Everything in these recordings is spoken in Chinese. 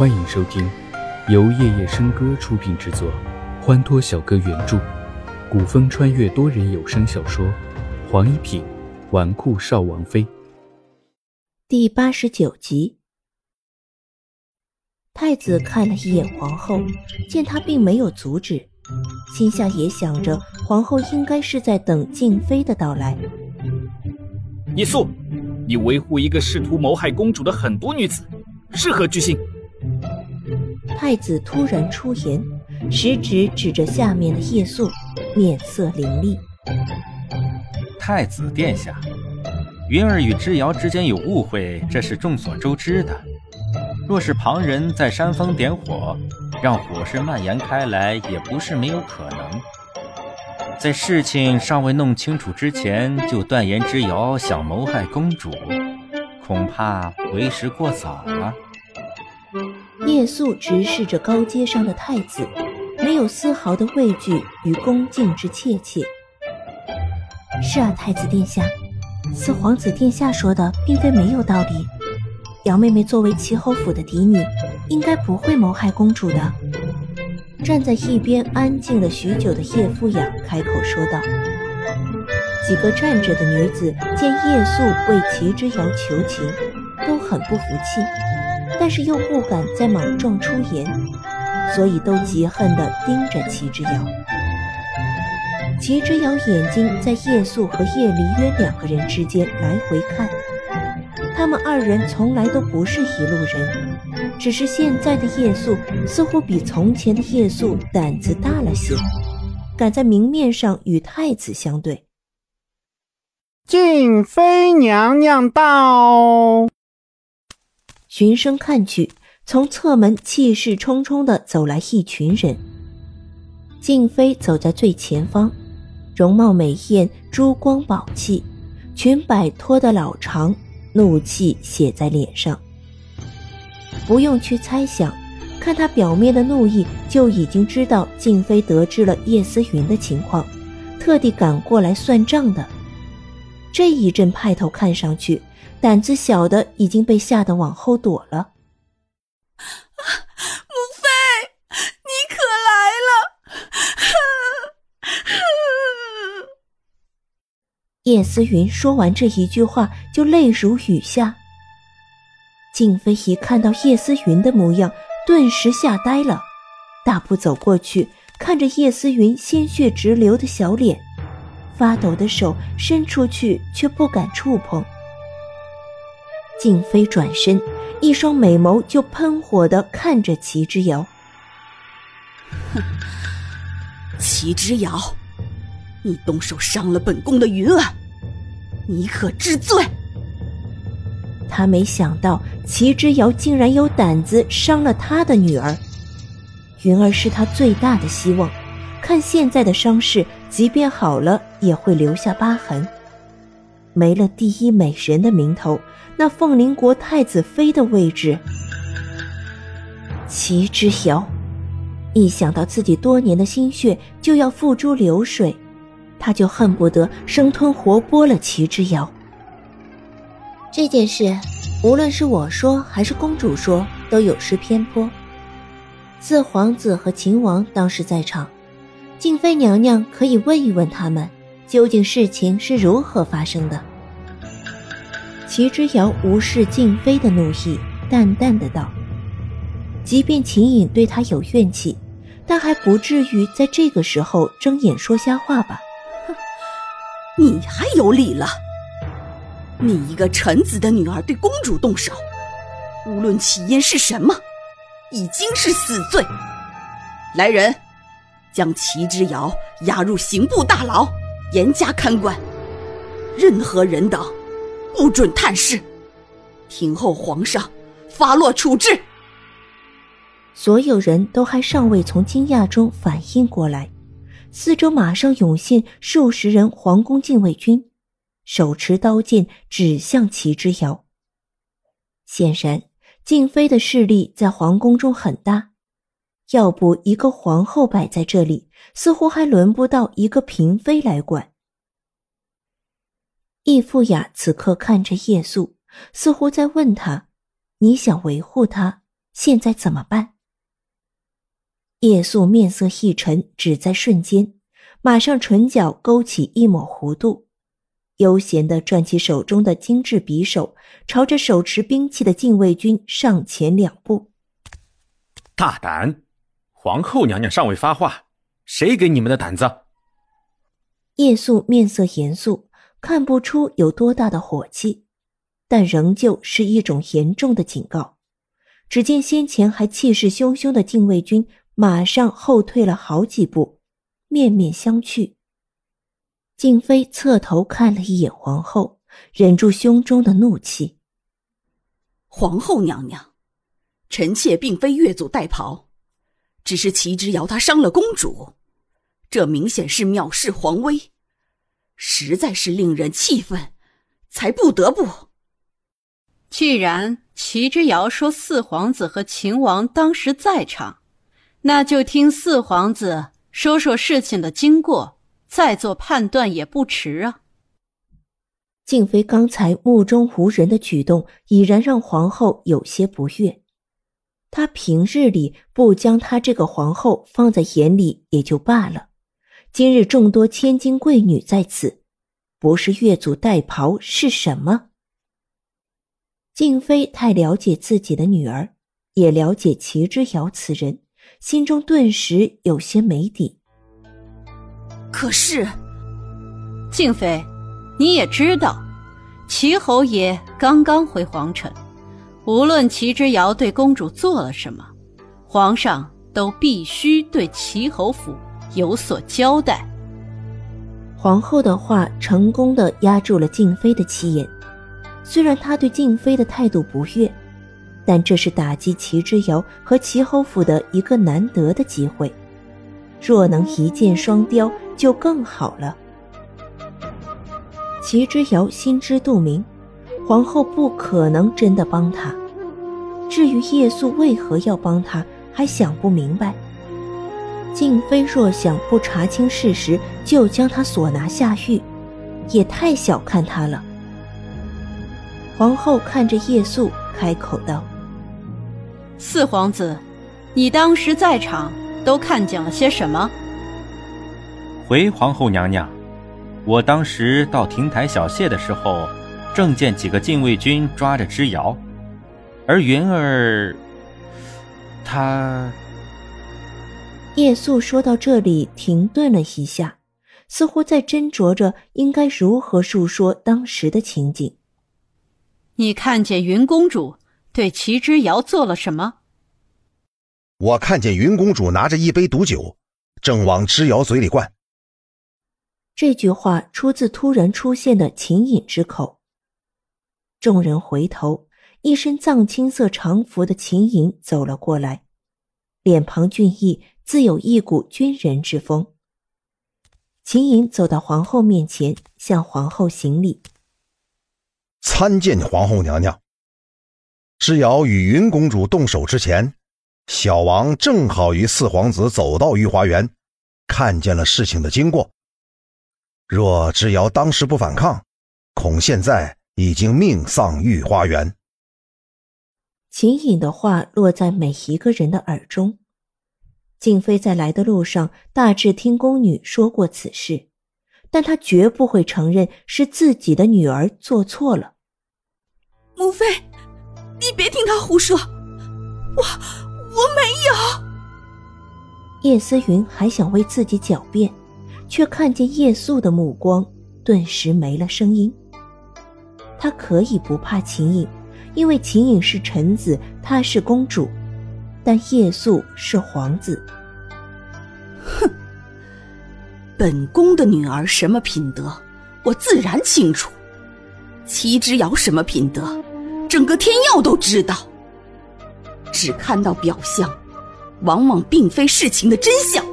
欢迎收听由夜夜笙歌出品制作，欢脱小哥原著，古风穿越多人有声小说《黄一品纨绔少王妃》第八十九集。太子看了一眼皇后，见她并没有阻止，心下也想着皇后应该是在等静妃的到来。你素，你维护一个试图谋害公主的狠毒女子，是何居心？太子突然出言，食指指着下面的叶素，面色凌厉。太子殿下，云儿与之瑶之间有误会，这是众所周知的。若是旁人在煽风点火，让火势蔓延开来，也不是没有可能。在事情尚未弄清楚之前，就断言之瑶想谋害公主，恐怕为时过早了。叶素直视着高阶上的太子，没有丝毫的畏惧与恭敬之切切。是啊，太子殿下，四皇子殿下说的并非没有道理。姚妹妹作为齐侯府的嫡女，应该不会谋害公主的。站在一边安静了许久的叶富雅开口说道。几个站着的女子见叶素为齐之遥求情，都很不服气，但是又不敢再莽撞出言，所以都极恨地盯着齐之遥。齐之遥眼睛在叶素和叶离渊两个人之间来回看。他们二人从来都不是一路人，只是现在的叶素似乎比从前的叶素胆子大了些，敢在明面上与太子相对。静妃娘娘到。循声看去，从侧门气势冲冲的走来一群人。静妃走在最前方，容貌美艳，珠光宝气，裙摆拖得老长。怒气写在脸上，不用去猜想，看他表面的怒意，就已经知道静妃得知了叶思云的情况，特地赶过来算账的。这一阵派头看上去，胆子小的已经被吓得往后躲了。母妃，你可来了！叶思云说完这一句话，就泪如雨下。静妃一看到叶思云的模样，顿时吓呆了，大步走过去，看着叶思云鲜血直流的小脸，发抖的手伸出去，却不敢触碰。静妃转身，一双美眸就喷火的看着齐之遥。哼，齐之遥。你动手伤了本宫的云儿，你可知罪？他没想到齐之遥竟然有胆子伤了他的女儿。云儿是他最大的希望，看现在的伤势，即便好了也会留下疤痕。没了第一美人的名头，那凤临国太子妃的位置，齐之遥一想到自己多年的心血就要付诸流水。他就恨不得生吞活剥了齐之遥。这件事，无论是我说还是公主说，都有失偏颇。四皇子和秦王当时在场，静妃娘娘可以问一问他们，究竟事情是如何发生的。齐之遥无视静妃的怒意，淡淡的道：“即便秦颖对他有怨气，但还不至于在这个时候睁眼说瞎话吧。”哼你还有理了？你一个臣子的女儿对公主动手，无论起因是什么，已经是死罪。来人，将齐之遥押入刑部大牢，严加看管。任何人等不准探视，听候皇上发落处置。所有人都还尚未从惊讶中反应过来。四周马上涌现数十人皇宫禁卫军，手持刀剑指向齐之遥。显然，静妃的势力在皇宫中很大，要不一个皇后摆在这里，似乎还轮不到一个嫔妃来管。易富雅此刻看着叶素，似乎在问他：“你想维护他，现在怎么办？叶素面色一沉，只在瞬间，马上唇角勾起一抹弧度，悠闲地转起手中的精致匕首，朝着手持兵器的禁卫军上前两步。大胆！皇后娘娘尚未发话，谁给你们的胆子？叶素面色严肃，看不出有多大的火气，但仍旧是一种严重的警告。只见先前还气势汹汹的禁卫军。马上后退了好几步，面面相觑。静妃侧头看了一眼皇后，忍住胸中的怒气。皇后娘娘，臣妾并非越俎代庖，只是齐之遥他伤了公主，这明显是藐视皇威，实在是令人气愤，才不得不。既然齐之遥说四皇子和秦王当时在场。那就听四皇子说说事情的经过，再做判断也不迟啊。静妃刚才目中无人的举动，已然让皇后有些不悦。他平日里不将她这个皇后放在眼里也就罢了，今日众多千金贵女在此，不是越俎代庖是什么？静妃太了解自己的女儿，也了解齐之遥此人。心中顿时有些没底。可是，静妃，你也知道，齐侯爷刚刚回皇城，无论齐之遥对公主做了什么，皇上都必须对齐侯府有所交代。皇后的话成功的压住了静妃的气焰，虽然她对静妃的态度不悦。但这是打击齐之遥和齐侯府的一个难得的机会，若能一箭双雕，就更好了。齐之遥心知肚明，皇后不可能真的帮他。至于叶素为何要帮他，还想不明白。静妃若想不查清事实就将他所拿下狱，也太小看他了。皇后看着叶素，开口道。四皇子，你当时在场，都看见了些什么？回皇后娘娘，我当时到亭台小谢的时候，正见几个禁卫军抓着之遥，而云儿，他……叶素说到这里停顿了一下，似乎在斟酌着应该如何述说当时的情景。你看见云公主？对齐之遥做了什么？我看见云公主拿着一杯毒酒，正往之遥嘴里灌。这句话出自突然出现的秦隐之口。众人回头，一身藏青色长服的秦隐走了过来，脸庞俊逸，自有一股军人之风。秦隐走到皇后面前，向皇后行礼：“参见皇后娘娘。”之遥与云公主动手之前，小王正好与四皇子走到御花园，看见了事情的经过。若之遥当时不反抗，恐现在已经命丧御花园。秦颖的话落在每一个人的耳中。静妃在来的路上大致听宫女说过此事，但她绝不会承认是自己的女儿做错了。母妃。你别听他胡说，我我没有。叶思云还想为自己狡辩，却看见叶素的目光，顿时没了声音。他可以不怕秦颖，因为秦颖是臣子，她是公主，但叶素是皇子。哼，本宫的女儿什么品德，我自然清楚。齐之遥什么品德？整个天耀都知道，只看到表象，往往并非事情的真相。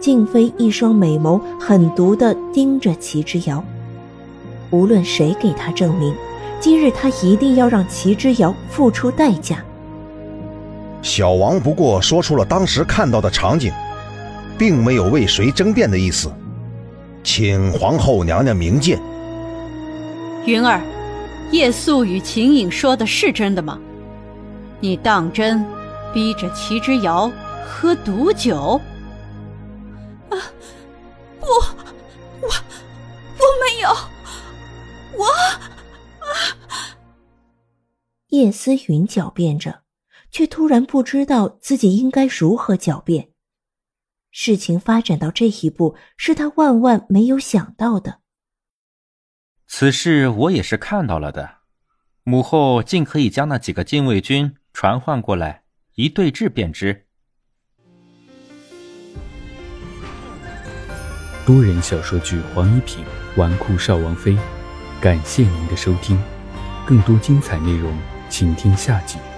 静妃一双美眸狠毒的盯着齐之遥，无论谁给他证明，今日他一定要让齐之遥付出代价。小王不过说出了当时看到的场景，并没有为谁争辩的意思，请皇后娘娘明鉴。云儿。叶素与秦颖说的是真的吗？你当真逼着齐之遥喝毒酒？啊，不，我我没有，叶思云狡辩着，却突然不知道自己应该如何狡辩。事情发展到这一步，是他万万没有想到的。此事我也是看到了的，母后竟可以将那几个禁卫军传唤过来，一对质便知。多人小说剧《黄一品纨绔少王妃》，感谢您的收听，更多精彩内容，请听下集。